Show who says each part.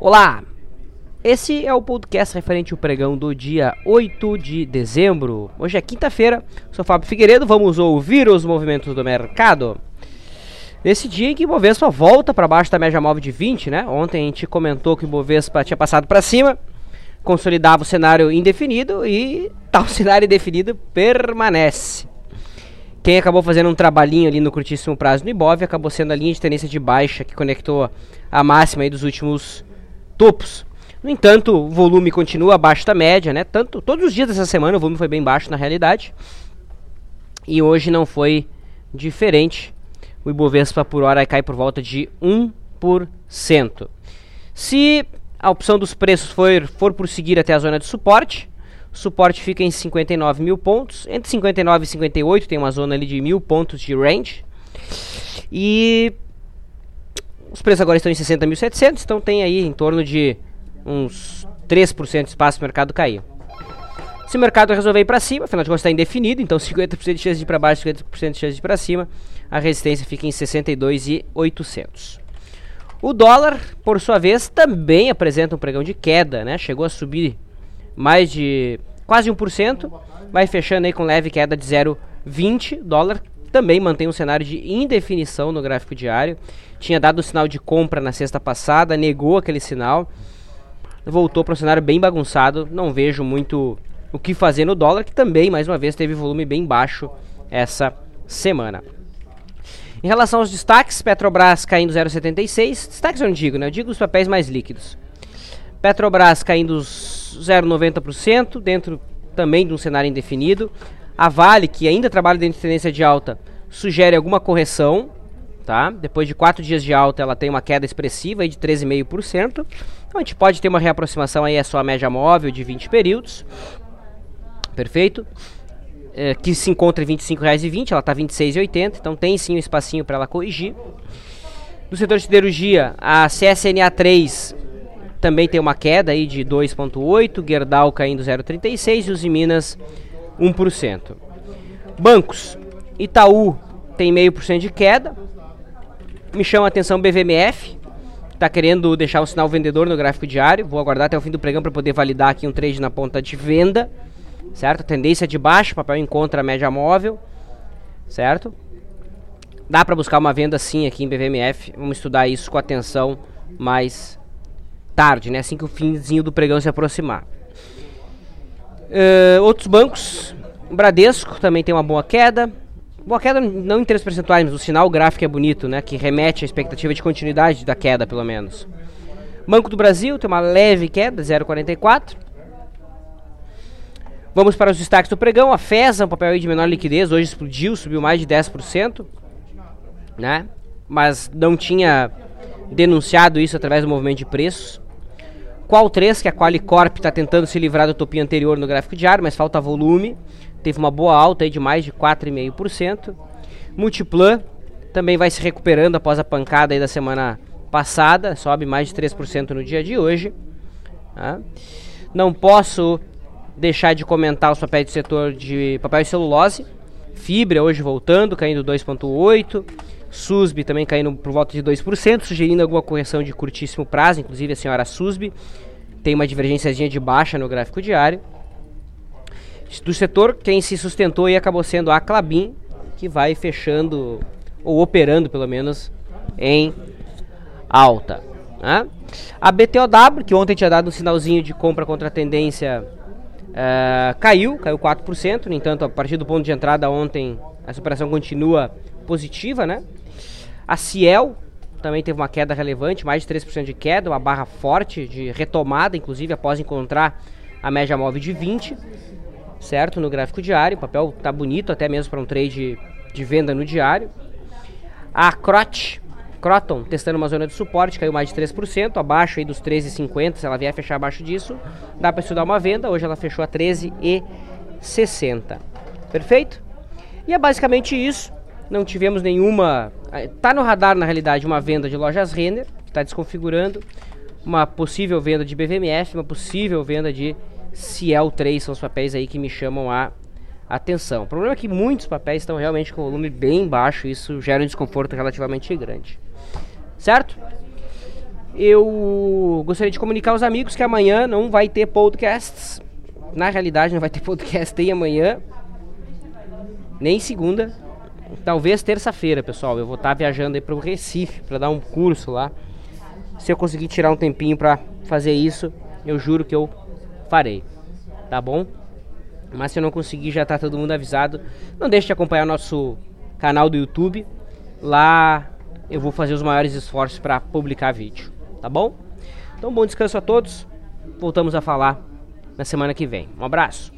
Speaker 1: Olá! Esse é o podcast referente ao pregão do dia 8 de dezembro. Hoje é quinta-feira, sou Fábio Figueiredo, vamos ouvir os movimentos do mercado. Nesse dia em que o Bovespa volta para baixo da média móvel de 20, né? Ontem a gente comentou que o Bovespa tinha passado para cima, consolidava o cenário indefinido e tal cenário indefinido permanece. Quem acabou fazendo um trabalhinho ali no curtíssimo prazo no Ibov acabou sendo a linha de tendência de baixa que conectou a máxima dos últimos topos. No entanto, o volume continua abaixo da média, né? Tanto todos os dias dessa semana o volume foi bem baixo na realidade. E hoje não foi diferente. O Ibovespa por hora cai por volta de 1%. Se a opção dos preços for, for por seguir até a zona de suporte, o suporte fica em 59 mil pontos. Entre 59 e 58 tem uma zona ali de mil pontos de range. E os preços agora estão em 60.700, então tem aí em torno de uns 3% de espaço para o mercado cair. Se o mercado resolver ir para cima, afinal de contas está indefinido, então 50% de chance de ir para baixo, 50% de chance de ir para cima, a resistência fica em 62.800. O dólar, por sua vez, também apresenta um pregão de queda, né? Chegou a subir mais de quase 1%, vai fechando aí com leve queda de 0,20. Dólar também mantém um cenário de indefinição no gráfico diário. Tinha dado o sinal de compra na sexta passada, negou aquele sinal voltou para um cenário bem bagunçado. Não vejo muito o que fazer no dólar, que também, mais uma vez, teve volume bem baixo essa semana. Em relação aos destaques, Petrobras caindo 0,76. Destaques eu não digo, né? Eu digo os papéis mais líquidos. Petrobras caindo 0,90%, dentro também de um cenário indefinido. A Vale, que ainda trabalha dentro de tendência de alta, sugere alguma correção, tá? Depois de quatro dias de alta, ela tem uma queda expressiva aí de 13,5%. Então a gente pode ter uma reaproximação aí, é só a média móvel de 20 períodos. Perfeito? É, que se encontra em R$ 25,20, ela está R$ 26,80, então tem sim um espacinho para ela corrigir. No setor de siderurgia, a CSNA 3 também tem uma queda aí de 2,8%, Gerdau caindo 0,36% e os Minas 1%. Bancos, Itaú tem meio por cento de queda. Me chama a atenção BVMF, está querendo deixar o sinal vendedor no gráfico diário. Vou aguardar até o fim do pregão para poder validar aqui um trade na ponta de venda, certo? Tendência de baixo, papel encontra a média móvel, certo? Dá para buscar uma venda sim aqui em BVMF. Vamos estudar isso com atenção mais tarde, né? Assim que o finzinho do pregão se aproximar. Uh, outros bancos, Bradesco também tem uma boa queda. Boa queda não em termos percentuais, mas o sinal gráfico é bonito, né? Que remete à expectativa de continuidade da queda, pelo menos. Banco do Brasil tem uma leve queda, 0,44. Vamos para os destaques do pregão. A FESA, um papel de menor liquidez, hoje explodiu, subiu mais de 10%. Né? Mas não tinha denunciado isso através do movimento de preços. Qual 3, que a Qualicorp está tentando se livrar do topinho anterior no gráfico diário, mas falta volume teve uma boa alta aí de mais de 4,5%. Multiplan também vai se recuperando após a pancada aí da semana passada, sobe mais de 3% no dia de hoje. Tá? Não posso deixar de comentar os papéis do setor de papel e celulose. Fibra hoje voltando, caindo 2,8%. SUSB também caindo por volta de 2%, sugerindo alguma correção de curtíssimo prazo. Inclusive a senhora SUSB tem uma divergência de baixa no gráfico diário. Do setor, quem se sustentou e acabou sendo a Clabin, que vai fechando, ou operando pelo menos, em alta. Né? A BTOW, que ontem tinha dado um sinalzinho de compra contra a tendência, uh, caiu, caiu 4%. No entanto, a partir do ponto de entrada ontem, essa operação continua positiva. Né? A Ciel também teve uma queda relevante, mais de 3% de queda, uma barra forte de retomada, inclusive após encontrar a média móvel de 20 certo? No gráfico diário, o papel tá bonito até mesmo para um trade de venda no diário. A Crot, Croton, testando uma zona de suporte, caiu mais de 3%, abaixo aí dos 13,50, se ela vier fechar abaixo disso, dá para estudar uma venda, hoje ela fechou a 13,60. Perfeito? E é basicamente isso. Não tivemos nenhuma. Eh, tá no radar, na realidade, uma venda de lojas Renner, que está desconfigurando. Uma possível venda de BVMF, uma possível venda de Ciel 3 são os papéis aí que me chamam a atenção. O problema é que muitos papéis estão realmente com volume bem baixo, isso gera um desconforto relativamente grande. Certo? Eu gostaria de comunicar aos amigos que amanhã não vai ter podcasts. Na realidade, não vai ter podcast nem amanhã, nem segunda. Talvez terça-feira, pessoal. Eu vou estar tá viajando aí para o Recife para dar um curso lá. Se eu conseguir tirar um tempinho para fazer isso, eu juro que eu farei. Tá bom? Mas se eu não conseguir, já tá todo mundo avisado. Não deixe de acompanhar nosso canal do YouTube. Lá eu vou fazer os maiores esforços para publicar vídeo, tá bom? Então, bom descanso a todos. Voltamos a falar na semana que vem. Um abraço.